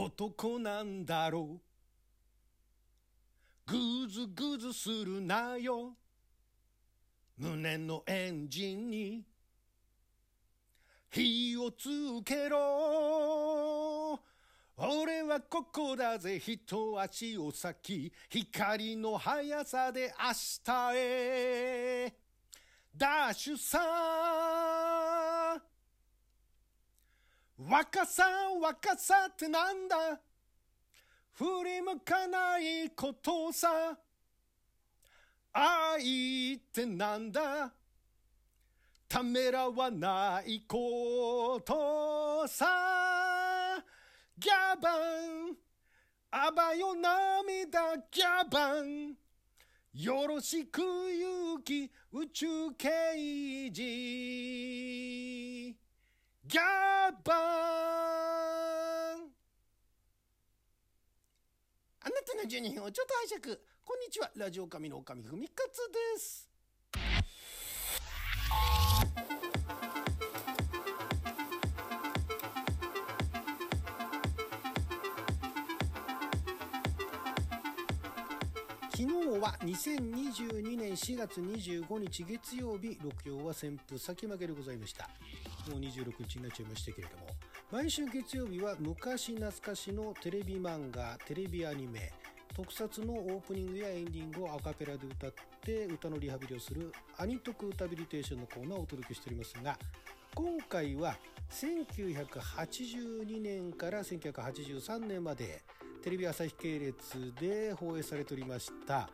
男なんだろう。ぐずぐずするなよ。胸のエンジンに火をつけろ。俺はここだぜ。一足お先。光の速さで明日へ。ダッシュさ若さ若さってなんだ？振り向かないことさ。愛ってなんだ？ためらわないことさ。ギャバン。あばよ涙ギャバン。よろしく勇気宇宙刑事。ギャバン。あなたの12分をちょっと拝借。こんにちは。ラジオ神の神ふみかつです。昨日は2022年4月25日月曜日。六曜は旋風先負けでございました。もう26日になっちゃいましたけれども毎週月曜日は昔懐かしのテレビ漫画テレビアニメ特撮のオープニングやエンディングをアカペラで歌って歌のリハビリをするアニトク歌ビリテーションのコーナーをお届けしておりますが今回は1982年から1983年までテレビ朝日系列で放映されておりました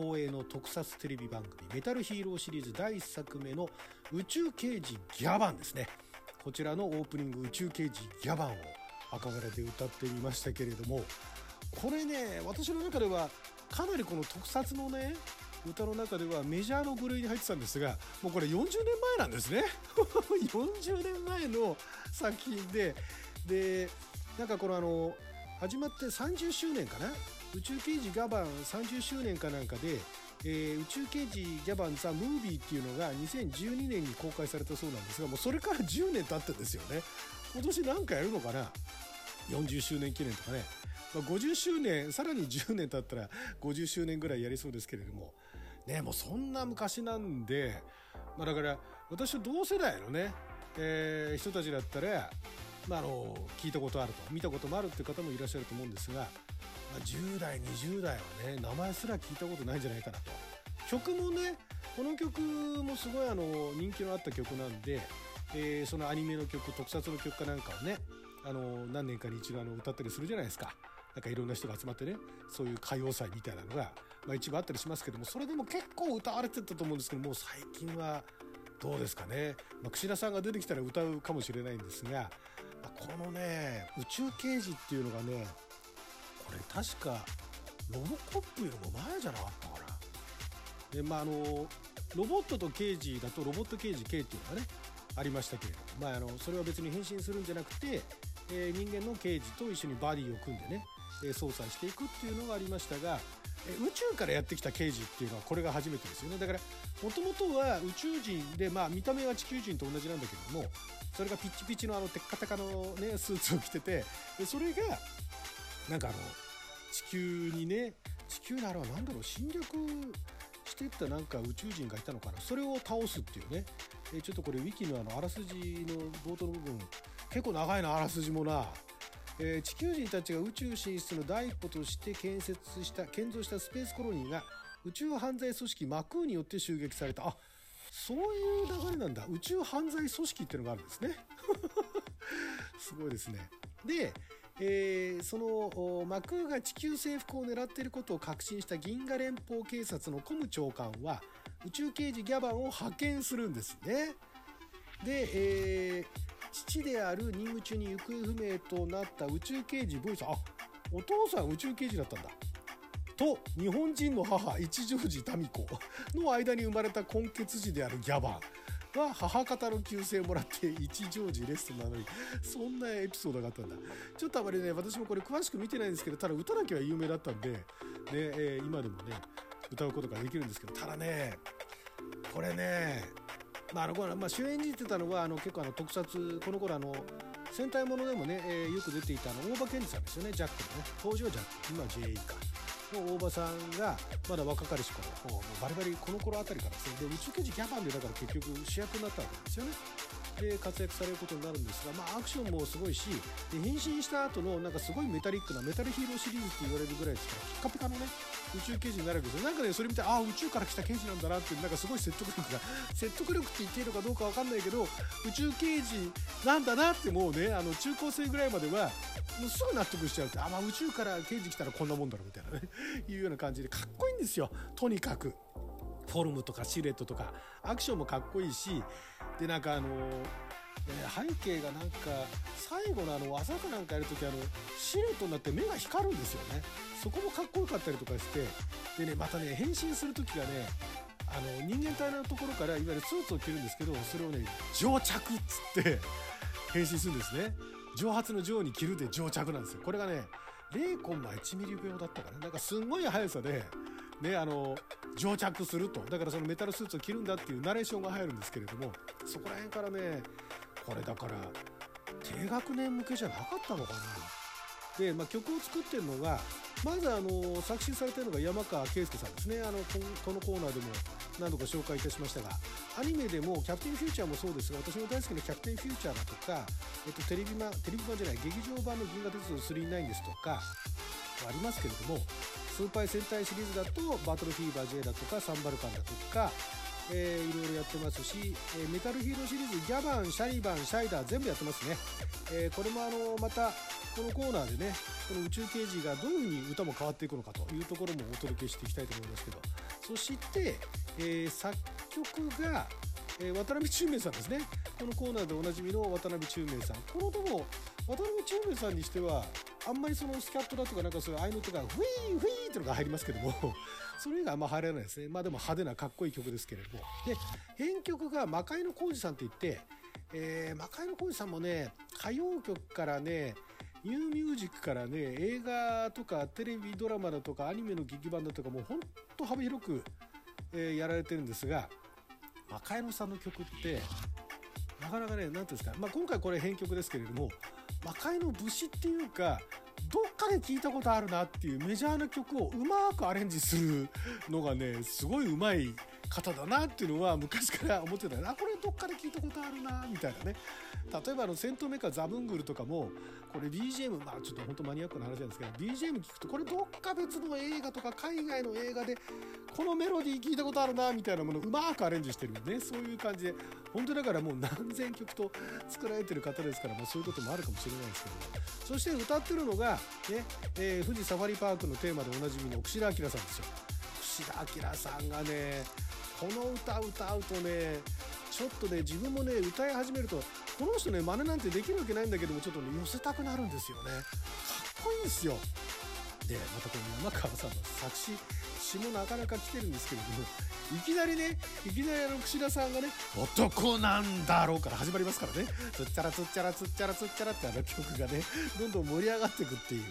東映の特撮テレビ番組「メタルヒーロー」シリーズ第1作目の「宇宙刑事ギャバン」ですね。こちらのオープニング「宇宙刑事ギャバン」を赤柄で歌ってみましたけれどもこれね私の中ではかなりこの特撮のね歌の中ではメジャーの部類に入ってたんですがもうこれ40年前なんですね。40年前の作品ででなんかこのあの始まって30周年かな？宇宙刑事ガバン30周年かなんかで、えー、宇宙刑事ギャバンザ・ムービーっていうのが2012年に公開されたそうなんですがもうそれから10年経ってんですよね。今年何かやるのかな？40周年記念とかね。まあ、50周年さらに10年経ったら50周年ぐらいやりそうですけれども。ねもうそんな昔なんで、まあ、だから私は同世代のね、えー、人たちだったら、まあ、あの聞いたことあると見たこともあるっていう方もいらっしゃると思うんですが、まあ、10代20代はね名前すら聞いたことないんじゃないかなと曲もねこの曲もすごいあの人気のあった曲なんで、えー、そのアニメの曲特撮の曲かなんかをねあの何年かに一度あの歌ったりするじゃないですか。なんかいろんな人が集まってねそういう歌謡祭みたいなのが、まあ、一部あったりしますけどもそれでも結構歌われてたと思うんですけどもう最近はどうですかね、まあ、串田さんが出てきたら歌うかもしれないんですが、まあ、このね宇宙刑事っていうのがねこれ確かロボコップよりも前じゃなかったかな。でまああのロボットと刑事だとロボット刑事 K っていうのがねありましたけれども、まあ、あのそれは別に変身するんじゃなくて、えー、人間の刑事と一緒にバディを組んでね操作していくっていうのがありましたが宇宙からやってきた刑事っていうのはこれが初めてですよねだからもともとは宇宙人で、まあ、見た目は地球人と同じなんだけどもそれがピッチピチのあのテッカテカの、ね、スーツを着ててでそれがなんかあの地球にね地球にあれは何だろう侵略してったなんか宇宙人がいたのかな。それを倒すっていうね。ちょっとこれウィキのあのあらすじの冒頭の部分結構長いなあらすじもな。えー、地球人たちが宇宙進出の第一歩として建設した建造したスペースコロニーが宇宙犯罪組織マクーによって襲撃された。あそういう流れなんだ。宇宙犯罪組織っていうのがあるんですね。すごいですね。で、えー、そのマクーが地球征服を狙っていることを確信した銀河連邦警察のコム長官は宇宙刑事ギャバンを派遣するんですね。で、えー父である任務中に行方不明となった宇宙刑事ボイス。あお父さん宇宙刑事だったんだ。と日本人の母一条寺民子の間に生まれた根血児であるギャバンは母方の旧姓をもらって一条寺レストなのにそんなエピソードがあったんだちょっとあまりね私もこれ詳しく見てないんですけどただ歌だけは有名だったんで、ねえー、今でもね歌うことができるんですけどただねこれねまあ、あのこのまあ、主演じてたのはあの結構あの特撮この頃あの戦隊ものでもね、えー、よく出ていたあの大場健二さんですよねジャックのね。当時はジャック今は JA か。の大場さんがまだ若かりし頃バリバリこの頃あたりからですねで宇宙刑事ギャバンでだから結局主役になったわけですよね。で活躍されることになるんですが、まあ、アクションもすごいしで変身した後のなんかすごいメタリックなメタルヒーローシリーズって言われるぐらいですからピカピカのね宇宙刑事になるわけですよなんかねそれ見てああ宇宙から来た刑事なんだなってなんかすごい説得力が説得力って言っていいのかどうかわかんないけど宇宙刑事なんだなってもうねあの中高生ぐらいまではもうすぐ納得しちゃうってあ、まあ、宇宙から刑事来たらこんなもんだろみたいなねいうような感じでかっこいいんですよとにかく。フォルムとかシルエットとかアクションもかっこいいしでなんかあの背景がなんか最後のあの技かなんかやるときあのシルエットになって目が光るんですよね。そこもかっこよかったりとかしてでねまたね変身する時がねあの人間体のところからいわゆるスーツを着るんですけどそれをね蒸着っつって変身するんですね。蒸発の蒸に着るで蒸着なんですよ。これがね0コンマ1ミリ秒だったかな。なんかすんごい速さでねあの蒸着すると。だからそのメタルスーツを着るんだっていうナレーションが入るんですけれどもそこら辺からねこれだから低学年向けじゃなかったのかな。で、まあ、曲を作ってるのがまずあの作詞されてるのが山川圭介さんですね。あのこのコーナーでも何度か紹介いたしましたがアニメでも「キャプテンフューチャー」もそうですが私も大好きな「キャプテンフューチャー」だとか、えっと、テレビ版テレビ版じゃない劇場版の「銀河鉄道999」ですとかありますけれどもスーパー戦隊シリーズだとバトルフィーバー J だとかサンバルカンだとかえー、いろいろやってますし、えー、メタルヒーローシリーズギャバンシャリバンシャイダー全部やってますね、えー、これもあのまたこのコーナーでねこの宇宙刑事がどういうふうに歌も変わっていくのかというところもお届けしていきたいと思いますけど。そして、え作曲が、え渡辺宙明さんですね。このコーナーでおなじみの渡辺宙明さん。このとも渡辺宙明さんにしてはあんまりそのスキャットだとかなんかそういう合いの手がフィーフィーってのが入りますけども それ以外あんま入らないですね。まあでも派手なかっこいい曲ですけれども。で編曲が魔界の浩二さんって言って、えー、魔界の浩二さんもね歌謡曲からねニューミュージックからね映画とかテレビドラマだとかアニメの劇版だとかもうほんと幅広く、えー、やられてるんですが魔界のさんの曲ってなかなかね何ていうんですか、まあ、今回これ編曲ですけれども魔界の武士っていうかどっかで聞いたことあるなっていうメジャーな曲をうまくアレンジするのがねすごいうまい方だなっていうのは昔から思ってたあこれどっかで聞いたことあるなみたいなね。例えばあの戦闘メーカーザブングルとかもこれ BGM まあちょっと本当マニアックな話なんですけど BGM 聞くとこれどっか別の映画とか海外の映画でこのメロディー聞いたことあるなみたいなものをうまくアレンジしてるんでねそういう感じで。本当だからもう何千曲と作られてる方ですから、まあ、そういうこともあるかもしれないですけど。そして歌ってるのが、ねえ、富士サファリパークのテーマでおなじみの串田明さんですよ。串田明さんがねこの歌歌うとねちょっとね自分もね歌い始めるとこの人ね真似なんてできるわけないんだけどもちょっとね寄せたくなるんですよね。かっこいいんですよ。でまたこの山川さんの作詞詩もなかなか来てるんですけれどもいきなりねいきなりあの串田さんがね「男なんだろう」から始まりますからね「つっちゃらつっちゃらつっちゃらつっちゃら」ってあの曲がねどんどん盛り上がっていくっていう。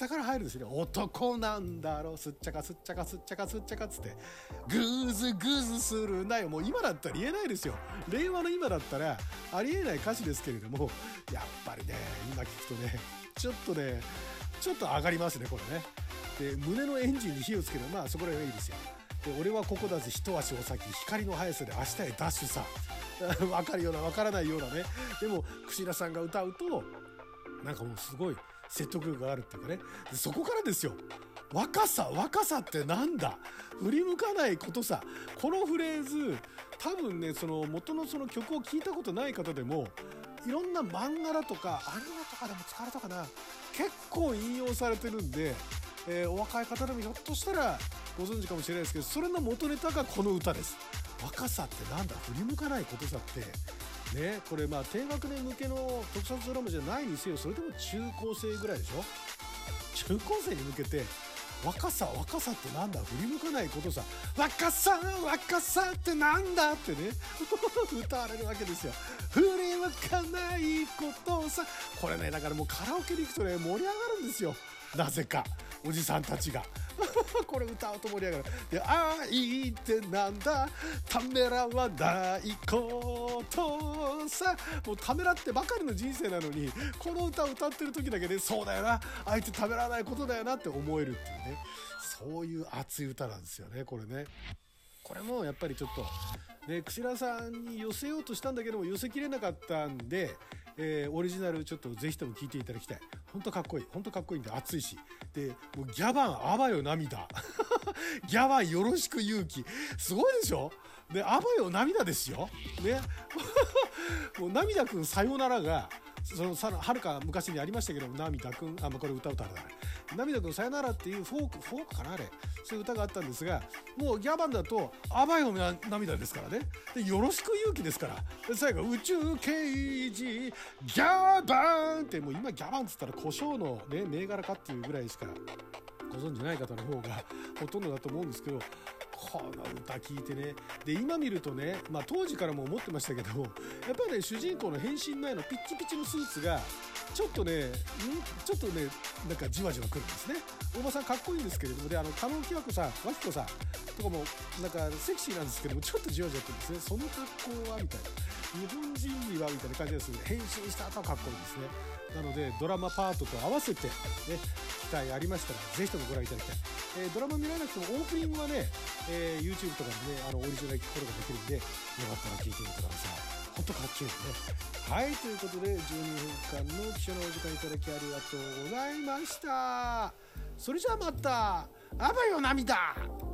下から入るんですよね。男なんだろう、すっちゃかすっちゃかすっちゃかすっちゃかっつって、グーズグーズするなよ。もう今だったら言えないですよ。令和の今だったらありえない歌詞ですけれども、やっぱりね、今聞くとね、ちょっとね、ちょっと上がりますね、これね。で、胸のエンジンに火をつける。まあそこら辺はいいですよ。で、俺はここだぜ、一足お先、光の速さで明日へダッシュさ。わかるような、わからないようなね。でも、串田さんが歌うと、なんかもうすごい、説得力があるっていうかね。そこからですよ。若さ若さってなんだ？振り向かないことさ。このフレーズ多分ねその元のその曲を聴いたことない方でもいろんな漫画だとかアニメとかでも使われたかな。結構引用されてるんで、えー、お若い方でもひょっとしたらご存知かもしれないですけどそれの元ネタがこの歌です。若さってなんだ？振り向かないことさって。ねこれまあ低学年向けの特撮ドラマじゃないにせよそれでも中高生ぐらいでしょ？中高生に向けて若さ若さってなんだ？振り向かないことさ。若さ若さってなんだってね。歌われるわけですよ。振り向かないことさ。これねだからもうカラオケに行くとね盛り上がるんですよ。なぜかおじさんたちが。これ歌うと盛り上がる。で愛ってなんだ？ためらわないことさ。もうためらってばかりの人生なのにこの歌を歌ってる時だけでそうだよな。愛ってためらわないことだよなって思えるっていうね。そういう熱い歌なんですよねこれね。これもやっぱりちょっとね、串田さんに寄せようとしたんだけども寄せきれなかったんで、えー、オリジナルちょっとぜひとも聴いていただきたい。ほんとかっこいい。ほんとかっこいいんで熱いし。で、もうギャバン、あばよ涙。ギャバンよろしく勇気。すごいでしょ？で、あばよ涙ですよ。ね。もう涙くんさよならが、そのさはるか昔にありましたけども、涙くん、あ、まあ、これ歌歌だから。涙くんさよならっていうフォーク、フォークかなあれ。そういう歌があったんですが、もうギャバンだと、あばよ涙ですからね。で、よろしく勇気ですから。最後、宇宙刑事、ギャバンって、もう今ギャバンっつったら胡椒のね、銘柄かっていうぐらいしかご存じない方の方がほとんどだと思うんですけど、この歌聞いてね。で今見るとね、まあ、当時からも思ってましたけどやっぱりね主人公の変身前のピッチピチのスーツがちょっとねちょっとねなんかじわじわくるんですね。大場さんかっこいいんですけれどもであの加納きわ子さん和彦さんとかもなんかセクシーなんですけどもちょっとじわじわくるんですね。その格好はみたいな。日本人にはみたいな感じです変身した後はかっこいいですね。なのでドラマパートと合わせて、ね、機会ありましたらぜひともご覧いただきたい、えー、ドラマ見られなくてもオープニングはね、えー、YouTube とかでねあのオリジナル聞くことができるんでよかったら聞いてみてください。ほんとかっちょいいね。はいということで12分間の貴重なお時間いただきありがとうございました。それじゃあまたあばよ涙。